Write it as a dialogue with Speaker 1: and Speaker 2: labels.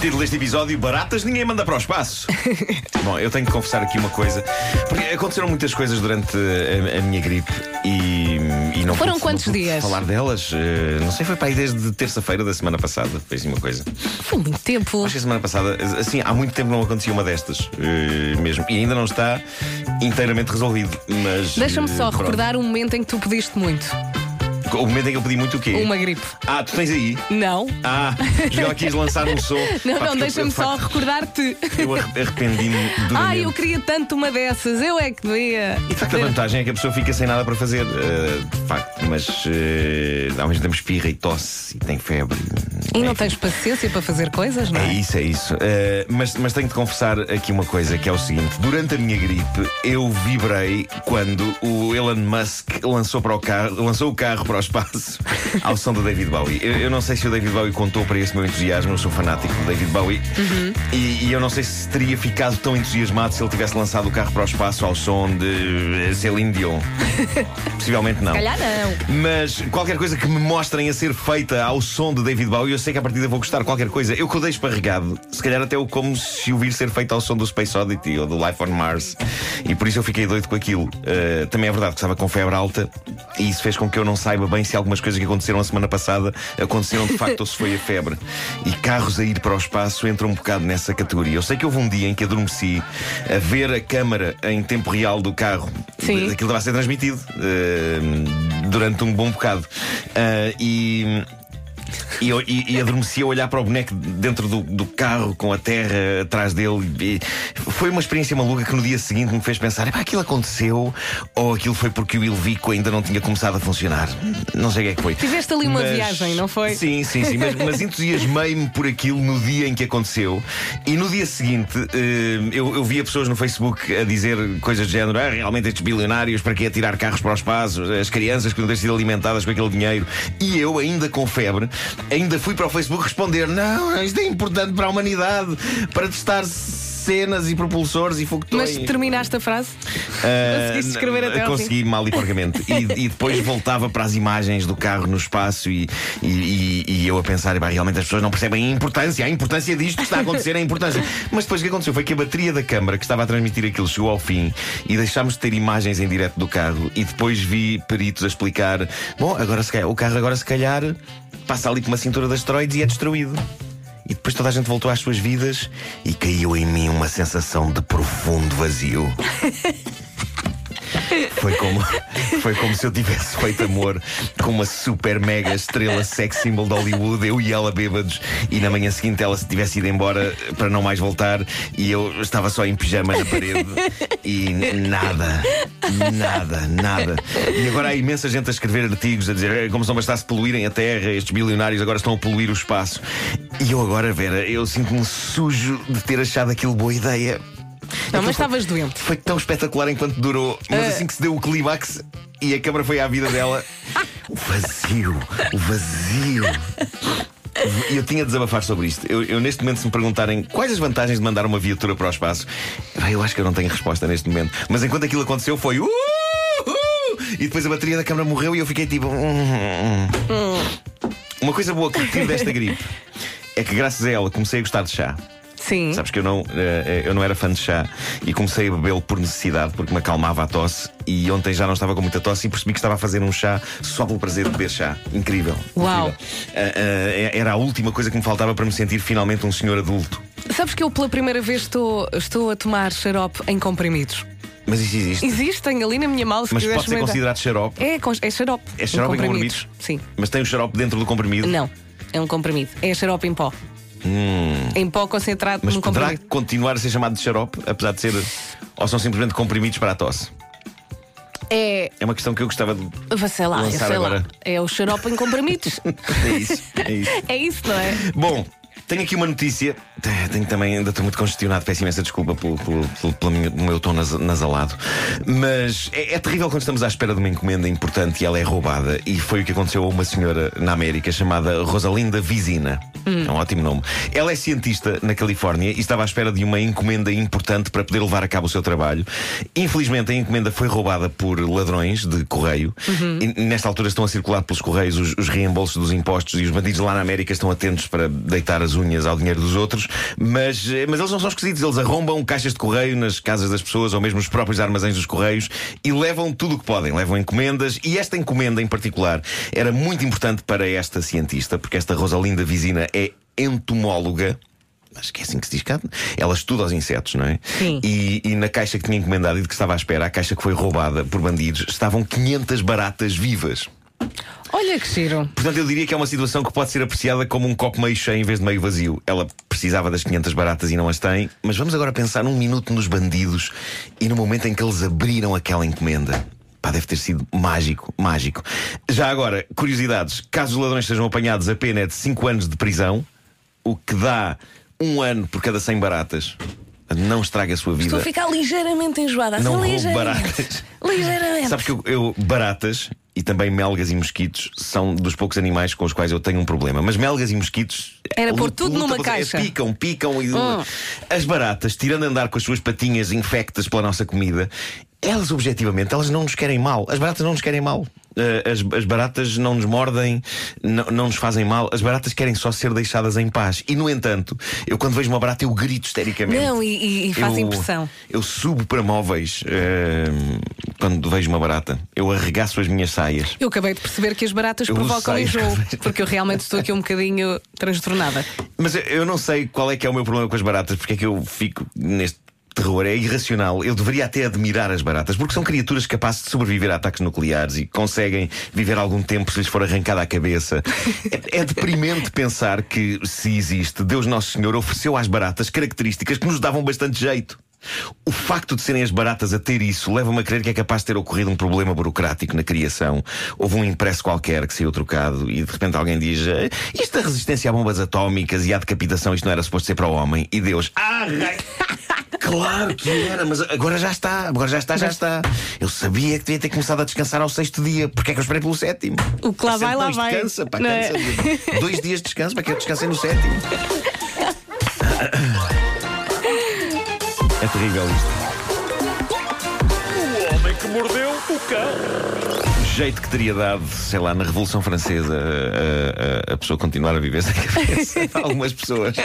Speaker 1: Título deste episódio: Baratas ninguém manda para o espaço. Bom, eu tenho que confessar aqui uma coisa. Porque aconteceram muitas coisas durante a, a minha gripe e, e não
Speaker 2: Foram
Speaker 1: pude-
Speaker 2: quantos
Speaker 1: não pude
Speaker 2: dias?
Speaker 1: falar delas. Eh, não sei, foi para aí desde terça-feira da semana passada. Foi assim uma coisa.
Speaker 2: Foi muito tempo.
Speaker 1: Acho que a semana passada, assim, há muito tempo não acontecia uma destas eh, mesmo. E ainda não está inteiramente resolvido. Mas.
Speaker 2: Deixa-me
Speaker 1: eh,
Speaker 2: só
Speaker 1: pronto.
Speaker 2: recordar um momento em que tu pediste muito.
Speaker 1: O momento em que eu pedi muito o quê?
Speaker 2: Uma gripe.
Speaker 1: Ah, tu tens aí?
Speaker 2: Não.
Speaker 1: Ah, já quis lançar um som.
Speaker 2: Não,
Speaker 1: Pá,
Speaker 2: não, deixa-me
Speaker 1: de
Speaker 2: só recordar-te.
Speaker 1: Eu arre- arrependi-me duramente.
Speaker 2: Ah, eu queria tanto uma dessas. Eu é que devia.
Speaker 1: E de facto a vantagem é que a pessoa fica sem nada para fazer, eh, de facto, mas eh, ao mesmo tempo espirra e tosse e tem febre.
Speaker 2: E não tens paciência para fazer coisas, não
Speaker 1: É
Speaker 2: é?
Speaker 1: isso, é isso. Eh, mas, mas tenho de confessar aqui uma coisa que é o seguinte: durante a minha gripe, eu vibrei quando o Elon Musk lançou, para o, carro, lançou o carro para o espaço ao som do David Bowie. Eu, eu não sei se o David Bowie contou para esse meu entusiasmo, eu sou fanático do David Bowie, e, e eu não sei se teria ficado tão entusiasmado se ele tivesse lançado o carro para o espaço ao som de eh, Celine Dion. Possivelmente não.
Speaker 2: Calhar não.
Speaker 1: Mas qualquer coisa que me mostrem a ser feita ao som de David Bowie, sei que a partir vou gostar de qualquer coisa. Eu que o deixo esparregado, se calhar até o como se ouvir ser feito ao som do Space Oddity ou do Life on Mars. E por isso eu fiquei doido com aquilo. Uh, também é verdade que estava com febre alta e isso fez com que eu não saiba bem se algumas coisas que aconteceram a semana passada aconteceram de facto ou se foi a febre. E carros a ir para o espaço entram um bocado nessa categoria. Eu sei que houve um dia em que adormeci a ver a câmara em tempo real do carro.
Speaker 2: Sim.
Speaker 1: Aquilo estava a ser transmitido uh, durante um bom bocado. Uh, e. E, e, e adormeci a olhar para o boneco dentro do, do carro com a terra atrás dele. E foi uma experiência maluca que no dia seguinte me fez pensar: "Epá, aquilo aconteceu ou aquilo foi porque o Ilvico ainda não tinha começado a funcionar? Não sei o que é que foi.
Speaker 2: Tiveste ali uma viagem, não foi?
Speaker 1: Sim, sim, sim. Mas, mas entusiasmei-me por aquilo no dia em que aconteceu. E no dia seguinte eh, eu, eu via pessoas no Facebook a dizer coisas do género: ah, realmente estes bilionários, para que tirar carros para o espaço? As crianças que não têm sido alimentadas com aquele dinheiro. E eu, ainda com febre, ainda fui para o Facebook responder: não, isto é importante para a humanidade, para testar cenas e propulsores e foguetões.
Speaker 2: Mas terminaste a frase?
Speaker 1: Ah,
Speaker 2: Conseguiste escrever até?
Speaker 1: Consegui mal e porcamente. e, e depois voltava para as imagens do carro no espaço e, e, e- eu a pensar, "Epá, realmente as pessoas não percebem a importância, a importância disto que está a acontecer, a importância. Mas depois o que aconteceu foi que a bateria da câmara que estava a transmitir aquilo chegou ao fim e deixámos de ter imagens em direto do carro e depois vi peritos a explicar: bom, agora se calhar, o carro agora se calhar passa ali com uma cintura de asteroides e é destruído. E depois toda a gente voltou às suas vidas e caiu em mim uma sensação de profundo vazio. Foi como, foi como se eu tivesse feito amor com uma super mega estrela sex symbol de Hollywood, eu e ela bêbados, e na manhã seguinte ela se tivesse ido embora para não mais voltar e eu estava só em pijama na parede e nada, nada, nada. E agora há imensa gente a escrever artigos a dizer "É como se não bastasse poluírem a Terra, estes bilionários agora estão a poluir o espaço. E eu agora, Vera, eu sinto-me sujo de ter achado aquilo boa ideia.
Speaker 2: Não, mas estavas doente.
Speaker 1: foi tão espetacular enquanto durou, mas
Speaker 2: Ah.
Speaker 1: assim que se deu o clímax e a câmara foi à vida dela, o vazio, o vazio. E eu tinha de desabafar sobre isto. Eu, eu, neste momento, se me perguntarem quais as vantagens de mandar uma viatura para o espaço, eu acho que eu não tenho resposta neste momento. Mas enquanto aquilo aconteceu, foi. "Uh, uh", E depois a bateria da câmara morreu e eu fiquei tipo. "Hum, hum". Uma coisa boa que tive desta gripe é que, graças a ela, comecei a gostar de chá.
Speaker 2: Sim.
Speaker 1: Sabes que eu não, eh, eu não era fã de chá e comecei a bebê-lo por necessidade, porque me acalmava a tosse. E ontem já não estava com muita tosse e percebi que estava a fazer um chá só pelo prazer de beber chá. Incrível.
Speaker 2: Uau.
Speaker 1: incrível. Ah, ah, era a última coisa que me faltava para me sentir finalmente um senhor adulto.
Speaker 2: Sabes que eu pela primeira vez estou, estou a tomar xarope em comprimidos.
Speaker 1: Mas isso existe.
Speaker 2: Existem ali na minha mala, se
Speaker 1: Mas pode ser considerado xarope.
Speaker 2: É, é xarope.
Speaker 1: É xarope em
Speaker 2: comprimidos? Sim.
Speaker 1: Mas tem o xarope dentro do comprimido.
Speaker 2: Não, é um comprimido. É xarope em pó. Em pó concentrado
Speaker 1: Hum. Mas
Speaker 2: num
Speaker 1: poderá
Speaker 2: comprimido.
Speaker 1: continuar a ser chamado de xarope, apesar de ser. Ou são simplesmente comprimidos para a tosse?
Speaker 2: É.
Speaker 1: É uma questão que eu gostava de.
Speaker 2: Sei lá,
Speaker 1: Lançar
Speaker 2: sei lá.
Speaker 1: agora.
Speaker 2: É o xarope em comprimidos.
Speaker 1: É isso. É isso.
Speaker 2: é isso, não é?
Speaker 1: Bom, tenho aqui uma notícia. Tenho também, ainda estou muito congestionado, peço imensa desculpa pelo, pelo, pelo, pelo o meu tom nas- nasalado. Mas é, é terrível quando estamos à espera de uma encomenda importante e ela é roubada. E foi o que aconteceu a uma senhora na América chamada Rosalinda Vizina. É um ótimo nome. Ela é cientista na Califórnia e estava à espera de uma encomenda importante para poder levar a cabo o seu trabalho. Infelizmente, a encomenda foi roubada por ladrões de correio. E nesta altura estão a circular pelos correios os, os reembolsos dos impostos e os bandidos lá na América estão atentos para deitar as unhas ao dinheiro dos outros. Mas, eh, mas eles não são esquisitos. Eles arrombam caixas de correio nas casas das pessoas ou mesmo os próprios armazéns dos correios e levam tudo o que podem. Levam encomendas e esta encomenda em particular era muito importante para esta cientista, porque esta Rosalinda Vizina é entomóloga. Acho que é assim que se diz cá. Ela estuda os insetos, não é?
Speaker 2: Sim.
Speaker 1: E, e na caixa que tinha encomendado e de que estava à espera, a caixa que foi roubada por bandidos, estavam 500 baratas vivas.
Speaker 2: Olha que giro.
Speaker 1: Portanto, eu diria que é uma situação que pode ser apreciada como um copo meio cheio em vez de meio vazio. Ela precisava das 500 baratas e não as tem, mas vamos agora pensar um minuto nos bandidos e no momento em que eles abriram aquela encomenda. Deve ter sido mágico, mágico. Já agora, curiosidades: caso os ladrões sejam apanhados, a pena é de 5 anos de prisão, o que dá um ano por cada 100 baratas. Não estraga a sua vida.
Speaker 2: Estou a ficar ligeiramente enjoada.
Speaker 1: Não
Speaker 2: assim,
Speaker 1: roube
Speaker 2: ligeiramente.
Speaker 1: baratas.
Speaker 2: Ligeiramente.
Speaker 1: Sabes que eu, eu- baratas e também melgas e mosquitos são dos poucos animais com os quais eu tenho um problema. Mas melgas e mosquitos.
Speaker 2: Era pôr tudo numa caixa.
Speaker 1: Picam, picam e.
Speaker 2: Hum.
Speaker 1: As baratas, tirando a andar com as suas patinhas infectas pela nossa comida, elas objetivamente elas não nos querem mal. As baratas não nos querem mal. Eh, As, as baratas não nos mordem, não, não nos fazem mal. As baratas querem só ser deixadas em paz. E no entanto, eu quando vejo uma barata eu grito histericamente.
Speaker 2: Não, e, e- faz
Speaker 1: Eu-
Speaker 2: impressão.
Speaker 1: Eu subo para móveis eh, quando vejo uma barata. Eu arregaço as minhas saias.
Speaker 2: Eu acabei de perceber que as baratas
Speaker 1: Eu
Speaker 2: provocam enjoo, porque eu realmente estou aqui um bocadinho transtornada.
Speaker 1: Mas eu- eu não sei qual é que é o meu problema com as baratas, porque é que eu fico neste terror. É irracional. Eu deveria até admirar as baratas, porque são criaturas capazes de sobreviver a ataques nucleares e conseguem viver algum tempo se lhes for arrancada a cabeça. É, é deprimente pensar que, se existe, Deus Nosso Senhor ofereceu às baratas características que nos davam bastante jeito. O facto de serem as baratas a ter isso leva-me a crer que é capaz de ter ocorrido um problema burocrático na criação. Houve um impresso qualquer que saiu trocado e de repente alguém diz: "Eh, Isto da resistência a bombas atómicas e à decapitação, isto não era suposto ser para o homem. E Deus, ah, Claro que era, mas agora já está, agora já está, já está. Eu sabia que devia ter começado a descansar ao sexto dia. Porque é que eu esperei pelo sétimo?
Speaker 2: O que lá
Speaker 1: Sempre
Speaker 2: vai, lá
Speaker 1: dois
Speaker 2: vai.
Speaker 1: Descansa, pá,
Speaker 2: é?
Speaker 1: cansa. Dois dias de descanso, para que eu descansei no sétimo. É terrível isto.
Speaker 3: O homem que mordeu o cão.
Speaker 1: O jeito que teria dado, sei lá, na Revolução Francesa, a, a- a pessoa continuar a viver sem cabeça. Algumas pessoas.